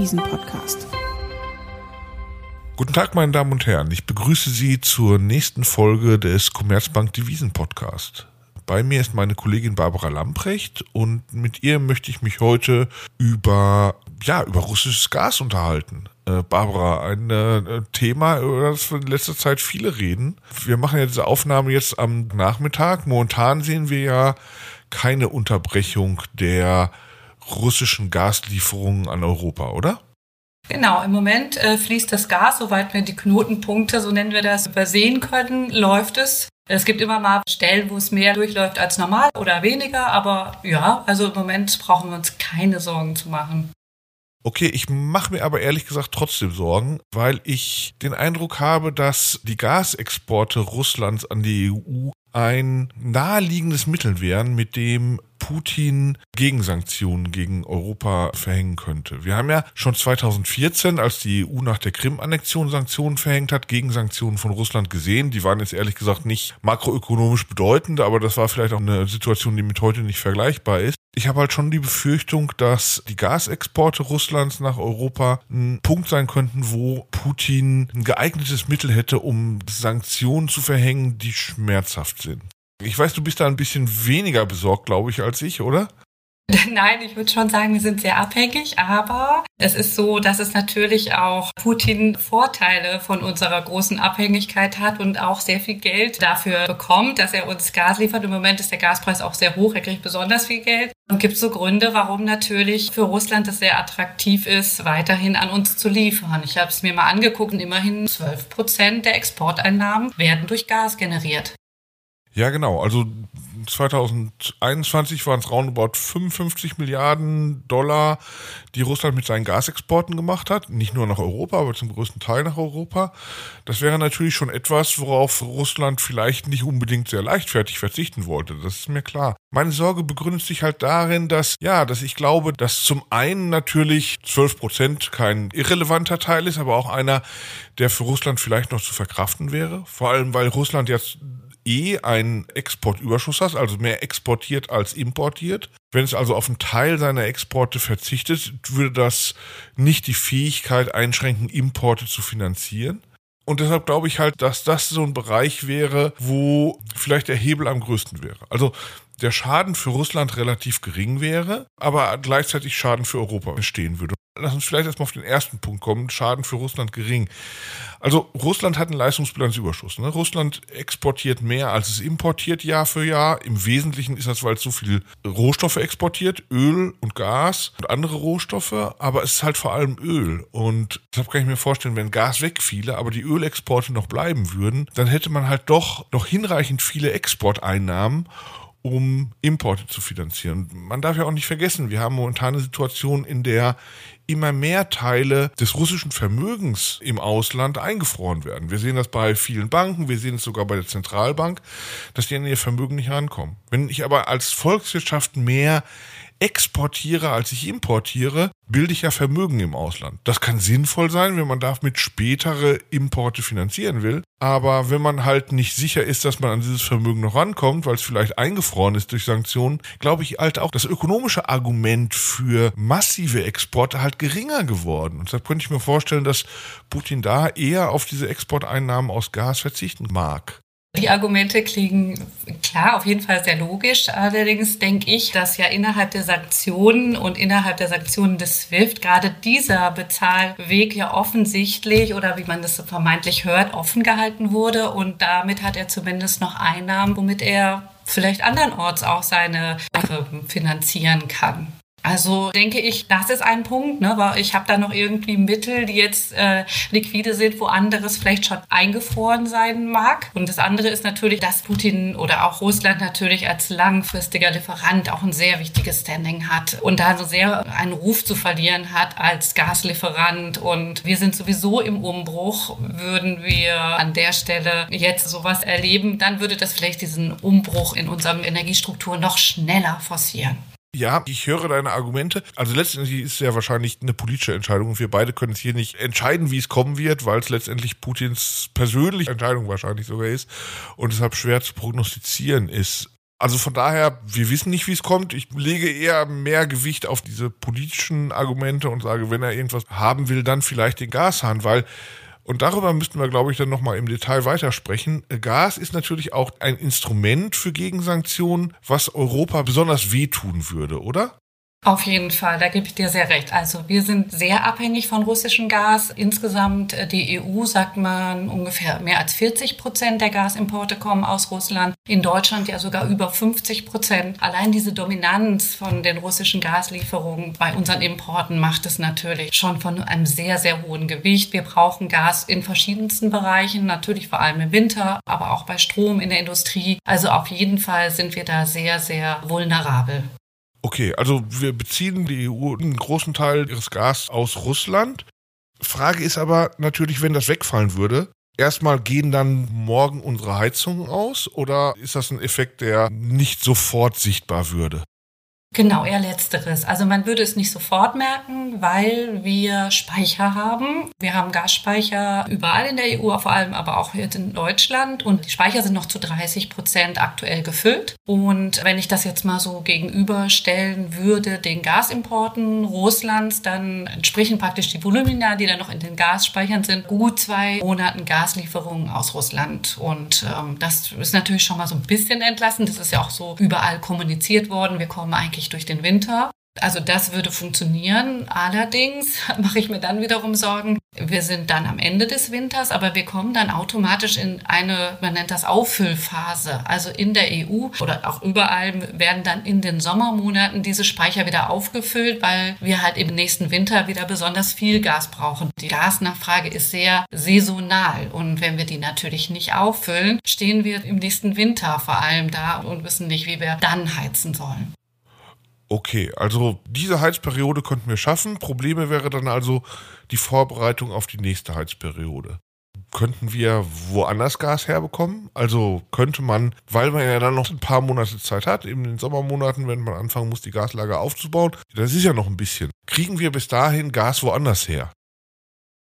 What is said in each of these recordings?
Devisen-Podcast. Guten Tag, meine Damen und Herren. Ich begrüße Sie zur nächsten Folge des Commerzbank Devisen Podcast. Bei mir ist meine Kollegin Barbara Lamprecht und mit ihr möchte ich mich heute über, ja, über russisches Gas unterhalten. Äh, Barbara, ein äh, Thema, über das wir in letzter Zeit viele reden. Wir machen ja diese Aufnahme jetzt am Nachmittag. Momentan sehen wir ja keine Unterbrechung der russischen Gaslieferungen an Europa, oder? Genau, im Moment äh, fließt das Gas, soweit wir die Knotenpunkte, so nennen wir das, übersehen können, läuft es. Es gibt immer mal Stellen, wo es mehr durchläuft als normal oder weniger, aber ja, also im Moment brauchen wir uns keine Sorgen zu machen. Okay, ich mache mir aber ehrlich gesagt trotzdem Sorgen, weil ich den Eindruck habe, dass die Gasexporte Russlands an die EU ein naheliegendes Mittel wären, mit dem Putin Gegensanktionen gegen Europa verhängen könnte. Wir haben ja schon 2014, als die EU nach der Krim-Annexion Sanktionen verhängt hat, Gegensanktionen von Russland gesehen. Die waren jetzt ehrlich gesagt nicht makroökonomisch bedeutend, aber das war vielleicht auch eine Situation, die mit heute nicht vergleichbar ist. Ich habe halt schon die Befürchtung, dass die Gasexporte Russlands nach Europa ein Punkt sein könnten, wo Putin ein geeignetes Mittel hätte, um Sanktionen zu verhängen, die schmerzhaft sind. Ich weiß, du bist da ein bisschen weniger besorgt, glaube ich, als ich, oder? Nein, ich würde schon sagen, wir sind sehr abhängig, aber es ist so, dass es natürlich auch Putin Vorteile von unserer großen Abhängigkeit hat und auch sehr viel Geld dafür bekommt, dass er uns Gas liefert. Im Moment ist der Gaspreis auch sehr hoch, er kriegt besonders viel Geld. Und gibt so Gründe, warum natürlich für Russland es sehr attraktiv ist, weiterhin an uns zu liefern. Ich habe es mir mal angeguckt und immerhin 12 Prozent der Exporteinnahmen werden durch Gas generiert. Ja, genau. Also 2021 waren es roundabout 55 Milliarden Dollar, die Russland mit seinen Gasexporten gemacht hat. Nicht nur nach Europa, aber zum größten Teil nach Europa. Das wäre natürlich schon etwas, worauf Russland vielleicht nicht unbedingt sehr leichtfertig verzichten wollte. Das ist mir klar. Meine Sorge begründet sich halt darin, dass, ja, dass ich glaube, dass zum einen natürlich 12 Prozent kein irrelevanter Teil ist, aber auch einer, der für Russland vielleicht noch zu verkraften wäre. Vor allem, weil Russland jetzt eh einen Exportüberschuss hast, also mehr exportiert als importiert. Wenn es also auf einen Teil seiner Exporte verzichtet, würde das nicht die Fähigkeit einschränken, Importe zu finanzieren. Und deshalb glaube ich halt, dass das so ein Bereich wäre, wo vielleicht der Hebel am größten wäre. Also der Schaden für Russland relativ gering wäre, aber gleichzeitig Schaden für Europa entstehen würde. Lass uns vielleicht erstmal auf den ersten Punkt kommen. Schaden für Russland gering. Also Russland hat einen Leistungsbilanzüberschuss. Ne? Russland exportiert mehr, als es importiert Jahr für Jahr. Im Wesentlichen ist das, weil es so viel Rohstoffe exportiert, Öl und Gas und andere Rohstoffe, aber es ist halt vor allem Öl. Und deshalb kann ich mir vorstellen, wenn Gas wegfiele, aber die Ölexporte noch bleiben würden, dann hätte man halt doch noch hinreichend viele Exporteinnahmen, um Importe zu finanzieren. Man darf ja auch nicht vergessen, wir haben momentan eine Situation, in der immer mehr Teile des russischen Vermögens im Ausland eingefroren werden. Wir sehen das bei vielen Banken, wir sehen es sogar bei der Zentralbank, dass die an ihr Vermögen nicht rankommen. Wenn ich aber als Volkswirtschaft mehr exportiere, als ich importiere, bilde ich ja Vermögen im Ausland. Das kann sinnvoll sein, wenn man damit spätere Importe finanzieren will. Aber wenn man halt nicht sicher ist, dass man an dieses Vermögen noch rankommt, weil es vielleicht eingefroren ist durch Sanktionen, glaube ich halt auch das ökonomische Argument für massive Exporte halt geringer geworden. Und deshalb könnte ich mir vorstellen, dass Putin da eher auf diese Exporteinnahmen aus Gas verzichten mag. Die Argumente klingen klar, auf jeden Fall sehr logisch. Allerdings denke ich, dass ja innerhalb der Sanktionen und innerhalb der Sanktionen des SWIFT gerade dieser Bezahlweg ja offensichtlich oder wie man das vermeintlich hört, offen gehalten wurde. Und damit hat er zumindest noch Einnahmen, womit er vielleicht andernorts auch seine finanzieren kann. Also denke ich, das ist ein Punkt, ne, weil ich habe da noch irgendwie Mittel, die jetzt äh, liquide sind, wo anderes vielleicht schon eingefroren sein mag. Und das andere ist natürlich, dass Putin oder auch Russland natürlich als langfristiger Lieferant auch ein sehr wichtiges Standing hat und da so sehr einen Ruf zu verlieren hat als Gaslieferant. Und wir sind sowieso im Umbruch. Würden wir an der Stelle jetzt sowas erleben, dann würde das vielleicht diesen Umbruch in unserem Energiestruktur noch schneller forcieren. Ja, ich höre deine Argumente. Also letztendlich ist es ja wahrscheinlich eine politische Entscheidung und wir beide können es hier nicht entscheiden, wie es kommen wird, weil es letztendlich Putins persönliche Entscheidung wahrscheinlich sogar ist und deshalb schwer zu prognostizieren ist. Also von daher, wir wissen nicht, wie es kommt. Ich lege eher mehr Gewicht auf diese politischen Argumente und sage, wenn er irgendwas haben will, dann vielleicht den Gashahn, weil und darüber müssten wir, glaube ich, dann nochmal im Detail weitersprechen. Gas ist natürlich auch ein Instrument für Gegensanktionen, was Europa besonders wehtun würde, oder? Auf jeden Fall, da gebe ich dir sehr recht. Also wir sind sehr abhängig von russischem Gas. Insgesamt, äh, die EU sagt man, ungefähr mehr als 40 Prozent der Gasimporte kommen aus Russland. In Deutschland ja sogar über 50 Prozent. Allein diese Dominanz von den russischen Gaslieferungen bei unseren Importen macht es natürlich schon von einem sehr, sehr hohen Gewicht. Wir brauchen Gas in verschiedensten Bereichen, natürlich vor allem im Winter, aber auch bei Strom in der Industrie. Also auf jeden Fall sind wir da sehr, sehr vulnerabel. Okay, also wir beziehen die EU einen großen Teil ihres Gas aus Russland. Frage ist aber natürlich, wenn das wegfallen würde, erstmal gehen dann morgen unsere Heizungen aus oder ist das ein Effekt, der nicht sofort sichtbar würde? Genau, eher letzteres. Also man würde es nicht sofort merken, weil wir Speicher haben. Wir haben Gasspeicher überall in der EU, vor allem aber auch jetzt in Deutschland. Und die Speicher sind noch zu 30 Prozent aktuell gefüllt. Und wenn ich das jetzt mal so gegenüberstellen würde, den Gasimporten Russlands, dann entsprechen praktisch die Volumina, die dann noch in den Gasspeichern sind, gut zwei Monaten Gaslieferungen aus Russland. Und ähm, das ist natürlich schon mal so ein bisschen entlassen. Das ist ja auch so überall kommuniziert worden. Wir kommen eigentlich eigentlich durch den Winter. Also das würde funktionieren. Allerdings mache ich mir dann wiederum Sorgen. Wir sind dann am Ende des Winters, aber wir kommen dann automatisch in eine, man nennt das Auffüllphase. Also in der EU oder auch überall werden dann in den Sommermonaten diese Speicher wieder aufgefüllt, weil wir halt im nächsten Winter wieder besonders viel Gas brauchen. Die Gasnachfrage ist sehr saisonal und wenn wir die natürlich nicht auffüllen, stehen wir im nächsten Winter vor allem da und wissen nicht, wie wir dann heizen sollen. Okay, also diese Heizperiode könnten wir schaffen. Probleme wäre dann also die Vorbereitung auf die nächste Heizperiode. Könnten wir woanders Gas herbekommen? Also könnte man, weil man ja dann noch ein paar Monate Zeit hat, in den Sommermonaten, wenn man anfangen muss, die Gaslager aufzubauen, das ist ja noch ein bisschen. Kriegen wir bis dahin Gas woanders her?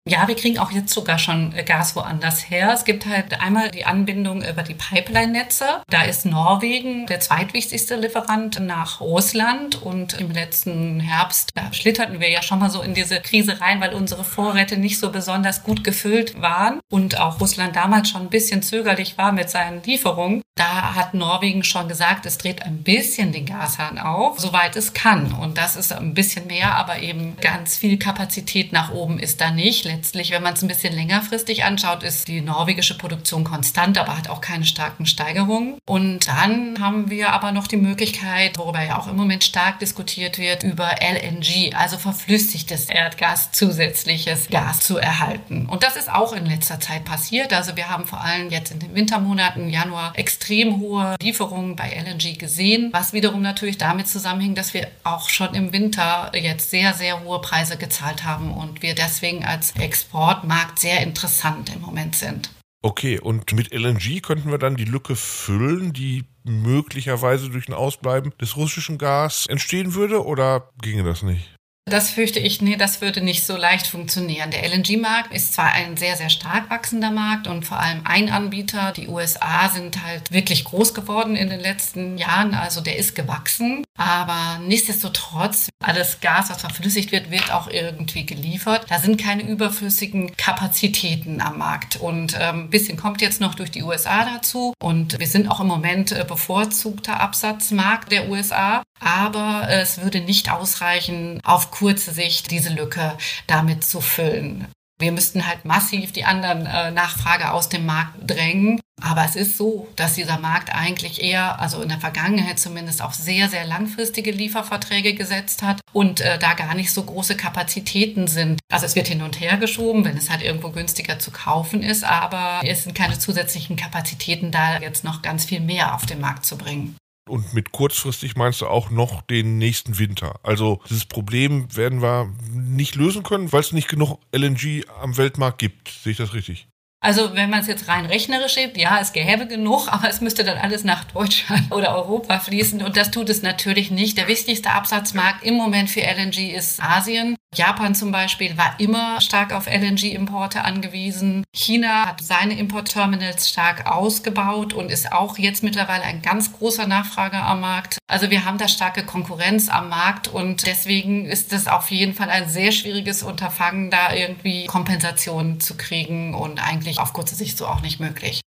Ja, wir kriegen auch jetzt sogar schon äh, Gas woanders her. Es gibt halt einmal die Anbindung über die Pipeline-Netze. Da ist Norwegen der zweitwichtigste Lieferant nach Russland. Und im letzten Herbst, da schlitterten wir ja schon mal so in diese Krise rein, weil unsere Vorräte nicht so besonders gut gefüllt waren und auch Russland damals schon ein bisschen zögerlich war mit seinen Lieferungen. Da hat Norwegen schon gesagt, es dreht ein bisschen den Gashahn auf, soweit es kann. Und das ist ein bisschen mehr, aber eben ganz viel Kapazität nach oben ist da nicht. Letztlich, wenn man es ein bisschen längerfristig anschaut, ist die norwegische Produktion konstant, aber hat auch keine starken Steigerungen. Und dann haben wir aber noch die Möglichkeit, worüber ja auch im Moment stark diskutiert wird, über LNG, also verflüssigtes Erdgas, zusätzliches Gas zu erhalten. Und das ist auch in letzter Zeit passiert. Also wir haben vor allem jetzt in den Wintermonaten, Januar, extrem hohe Lieferungen bei LNG gesehen, was wiederum natürlich damit zusammenhängt, dass wir auch schon im Winter jetzt sehr, sehr hohe Preise gezahlt haben und wir deswegen als Exportmarkt sehr interessant im Moment sind. Okay, und mit LNG könnten wir dann die Lücke füllen, die möglicherweise durch ein Ausbleiben des russischen Gas entstehen würde, oder ginge das nicht? Das fürchte ich, nee, das würde nicht so leicht funktionieren. Der LNG-Markt ist zwar ein sehr, sehr stark wachsender Markt und vor allem ein Anbieter. Die USA sind halt wirklich groß geworden in den letzten Jahren, also der ist gewachsen. Aber nichtsdestotrotz, alles Gas, was verflüssigt wird, wird auch irgendwie geliefert. Da sind keine überflüssigen Kapazitäten am Markt. Und ähm, ein bisschen kommt jetzt noch durch die USA dazu. Und wir sind auch im Moment äh, bevorzugter Absatzmarkt der USA. Aber es würde nicht ausreichen, auf kurze Sicht diese Lücke damit zu füllen. Wir müssten halt massiv die anderen äh, Nachfrage aus dem Markt drängen. Aber es ist so, dass dieser Markt eigentlich eher, also in der Vergangenheit zumindest, auf sehr, sehr langfristige Lieferverträge gesetzt hat und äh, da gar nicht so große Kapazitäten sind. Also es wird hin und her geschoben, wenn es halt irgendwo günstiger zu kaufen ist, aber es sind keine zusätzlichen Kapazitäten da, jetzt noch ganz viel mehr auf den Markt zu bringen. Und mit kurzfristig meinst du auch noch den nächsten Winter. Also dieses Problem werden wir nicht lösen können, weil es nicht genug LNG am Weltmarkt gibt. Sehe ich das richtig? Also wenn man es jetzt rein rechnerisch sieht, ja, es gäbe genug, aber es müsste dann alles nach Deutschland oder Europa fließen und das tut es natürlich nicht. Der wichtigste Absatzmarkt im Moment für LNG ist Asien Japan zum Beispiel war immer stark auf LNG-Importe angewiesen. China hat seine Importterminals stark ausgebaut und ist auch jetzt mittlerweile ein ganz großer Nachfrager am Markt. Also wir haben da starke Konkurrenz am Markt und deswegen ist es auf jeden Fall ein sehr schwieriges Unterfangen, da irgendwie Kompensationen zu kriegen und eigentlich auf kurze Sicht so auch nicht möglich.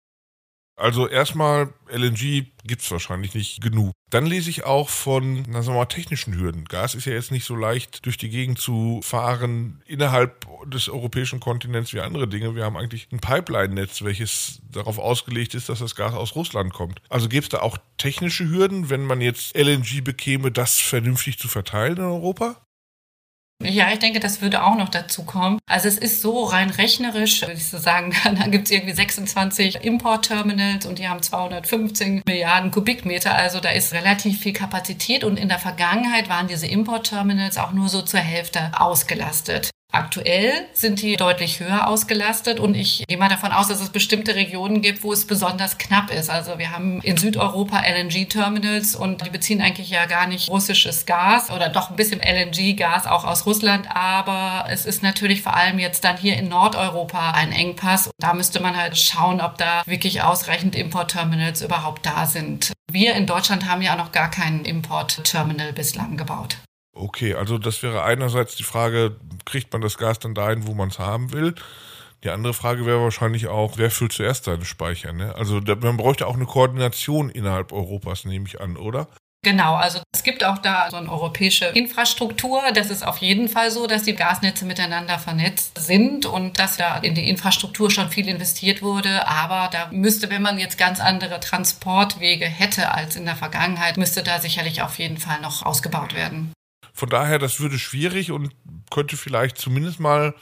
Also erstmal LNG gibt es wahrscheinlich nicht genug. Dann lese ich auch von, na sagen wir mal, technischen Hürden. Gas ist ja jetzt nicht so leicht durch die Gegend zu fahren innerhalb des europäischen Kontinents wie andere Dinge. Wir haben eigentlich ein Pipeline-Netz, welches darauf ausgelegt ist, dass das Gas aus Russland kommt. Also gäbe es da auch technische Hürden, wenn man jetzt LNG bekäme, das vernünftig zu verteilen in Europa? Ja, ich denke, das würde auch noch dazu kommen. Also es ist so rein rechnerisch, würde ich so sagen, da gibt es irgendwie 26 Importterminals und die haben 215 Milliarden Kubikmeter. Also da ist relativ viel Kapazität und in der Vergangenheit waren diese Importterminals auch nur so zur Hälfte ausgelastet. Aktuell sind die deutlich höher ausgelastet und ich gehe mal davon aus, dass es bestimmte Regionen gibt, wo es besonders knapp ist. Also wir haben in Südeuropa LNG-Terminals und die beziehen eigentlich ja gar nicht russisches Gas oder doch ein bisschen LNG-Gas auch aus Russland, aber es ist natürlich vor allem jetzt dann hier in Nordeuropa ein Engpass. Da müsste man halt schauen, ob da wirklich ausreichend Importterminals überhaupt da sind. Wir in Deutschland haben ja noch gar keinen Importterminal bislang gebaut. Okay, also das wäre einerseits die Frage, kriegt man das Gas dann dahin, wo man es haben will? Die andere Frage wäre wahrscheinlich auch, wer füllt zuerst seine Speicher? Ne? Also man bräuchte auch eine Koordination innerhalb Europas, nehme ich an, oder? Genau, also es gibt auch da so eine europäische Infrastruktur. Das ist auf jeden Fall so, dass die Gasnetze miteinander vernetzt sind und dass da in die Infrastruktur schon viel investiert wurde. Aber da müsste, wenn man jetzt ganz andere Transportwege hätte als in der Vergangenheit, müsste da sicherlich auf jeden Fall noch ausgebaut werden. Von daher, das würde schwierig und könnte vielleicht zumindest mal,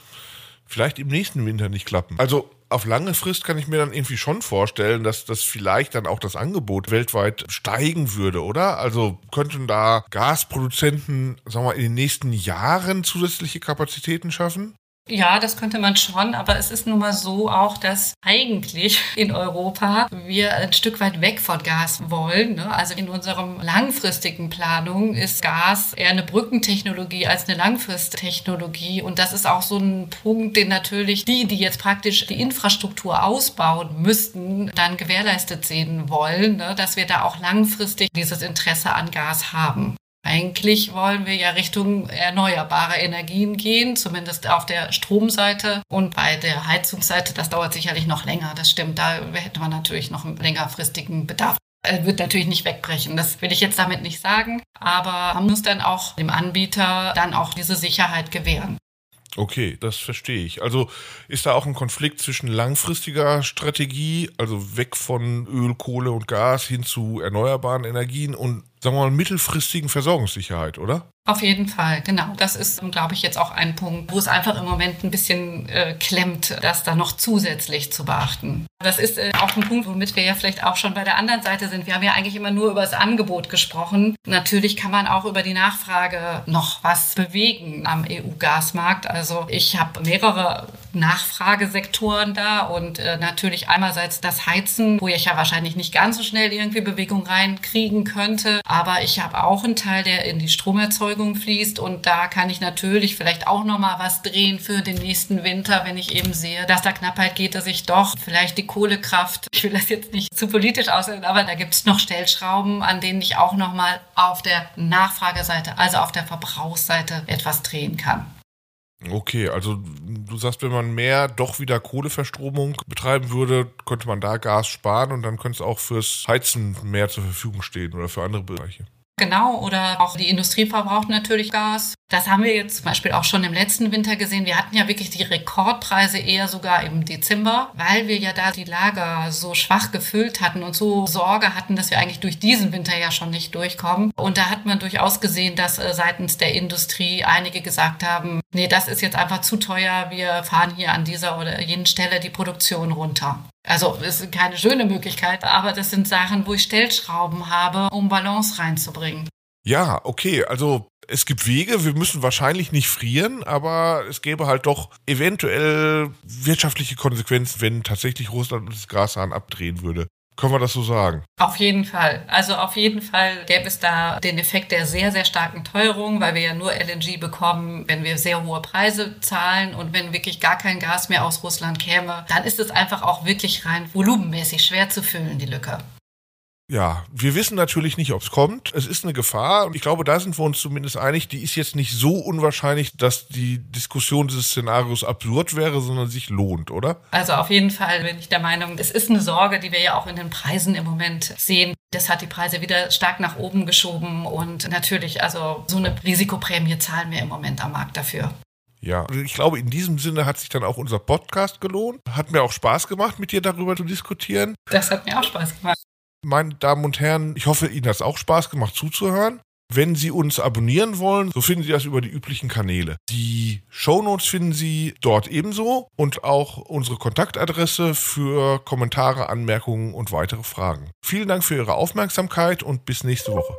vielleicht im nächsten Winter nicht klappen. Also auf lange Frist kann ich mir dann irgendwie schon vorstellen, dass das vielleicht dann auch das Angebot weltweit steigen würde, oder? Also könnten da Gasproduzenten, sagen wir mal, in den nächsten Jahren zusätzliche Kapazitäten schaffen? Ja, das könnte man schon, aber es ist nun mal so auch, dass eigentlich in Europa wir ein Stück weit weg von Gas wollen. Ne? Also in unserem langfristigen Planung ist Gas eher eine Brückentechnologie als eine Langfristtechnologie. Und das ist auch so ein Punkt, den natürlich die, die jetzt praktisch die Infrastruktur ausbauen müssten, dann gewährleistet sehen wollen, ne? dass wir da auch langfristig dieses Interesse an Gas haben. Eigentlich wollen wir ja Richtung erneuerbare Energien gehen, zumindest auf der Stromseite und bei der Heizungsseite. Das dauert sicherlich noch länger. Das stimmt. Da hätte man natürlich noch einen längerfristigen Bedarf. Er wird natürlich nicht wegbrechen. Das will ich jetzt damit nicht sagen. Aber man muss dann auch dem Anbieter dann auch diese Sicherheit gewähren. Okay, das verstehe ich. Also ist da auch ein Konflikt zwischen langfristiger Strategie, also weg von Öl, Kohle und Gas hin zu erneuerbaren Energien und sagen wir mal mittelfristigen Versorgungssicherheit, oder? Auf jeden Fall, genau. Das ist, glaube ich, jetzt auch ein Punkt, wo es einfach im Moment ein bisschen äh, klemmt, das da noch zusätzlich zu beachten. Das ist äh, auch ein Punkt, womit wir ja vielleicht auch schon bei der anderen Seite sind. Wir haben ja eigentlich immer nur über das Angebot gesprochen. Natürlich kann man auch über die Nachfrage noch was bewegen am EU-Gasmarkt. Also ich habe mehrere Nachfragesektoren da und äh, natürlich einerseits das Heizen, wo ich ja wahrscheinlich nicht ganz so schnell irgendwie Bewegung reinkriegen könnte, aber ich habe auch einen Teil, der in die Stromerzeugung fließt und da kann ich natürlich vielleicht auch noch mal was drehen für den nächsten Winter, wenn ich eben sehe, dass da Knappheit geht, dass ich doch vielleicht die Kohlekraft, ich will das jetzt nicht zu politisch aussehen, aber da gibt es noch Stellschrauben, an denen ich auch noch mal auf der Nachfrageseite, also auf der Verbrauchsseite etwas drehen kann. Okay, also sagst, wenn man mehr doch wieder Kohleverstromung betreiben würde, könnte man da Gas sparen und dann könnte es auch fürs Heizen mehr zur Verfügung stehen oder für andere Bereiche. Genau, oder auch die Industrie verbraucht natürlich Gas. Das haben wir jetzt zum Beispiel auch schon im letzten Winter gesehen. Wir hatten ja wirklich die Rekordpreise eher sogar im Dezember, weil wir ja da die Lager so schwach gefüllt hatten und so Sorge hatten, dass wir eigentlich durch diesen Winter ja schon nicht durchkommen. Und da hat man durchaus gesehen, dass äh, seitens der Industrie einige gesagt haben, nee, das ist jetzt einfach zu teuer, wir fahren hier an dieser oder jenen Stelle die Produktion runter. Also es ist keine schöne Möglichkeit, aber das sind Sachen, wo ich Stellschrauben habe, um Balance reinzubringen. Ja, okay, also es gibt Wege, wir müssen wahrscheinlich nicht frieren, aber es gäbe halt doch eventuell wirtschaftliche Konsequenzen, wenn tatsächlich Russland das Grashahn abdrehen würde. Können wir das so sagen? Auf jeden Fall. Also auf jeden Fall gäbe es da den Effekt der sehr, sehr starken Teuerung, weil wir ja nur LNG bekommen, wenn wir sehr hohe Preise zahlen und wenn wirklich gar kein Gas mehr aus Russland käme, dann ist es einfach auch wirklich rein volumenmäßig schwer zu füllen, die Lücke. Ja, wir wissen natürlich nicht, ob es kommt. Es ist eine Gefahr und ich glaube, da sind wir uns zumindest einig, die ist jetzt nicht so unwahrscheinlich, dass die Diskussion dieses Szenarios absurd wäre, sondern sich lohnt, oder? Also auf jeden Fall bin ich der Meinung, es ist eine Sorge, die wir ja auch in den Preisen im Moment sehen. Das hat die Preise wieder stark nach oben geschoben und natürlich, also so eine Risikoprämie zahlen wir im Moment am Markt dafür. Ja, ich glaube, in diesem Sinne hat sich dann auch unser Podcast gelohnt. Hat mir auch Spaß gemacht, mit dir darüber zu diskutieren. Das hat mir auch Spaß gemacht. Meine Damen und Herren, ich hoffe, Ihnen hat es auch Spaß gemacht zuzuhören. Wenn Sie uns abonnieren wollen, so finden Sie das über die üblichen Kanäle. Die Shownotes finden Sie dort ebenso und auch unsere Kontaktadresse für Kommentare, Anmerkungen und weitere Fragen. Vielen Dank für Ihre Aufmerksamkeit und bis nächste Woche.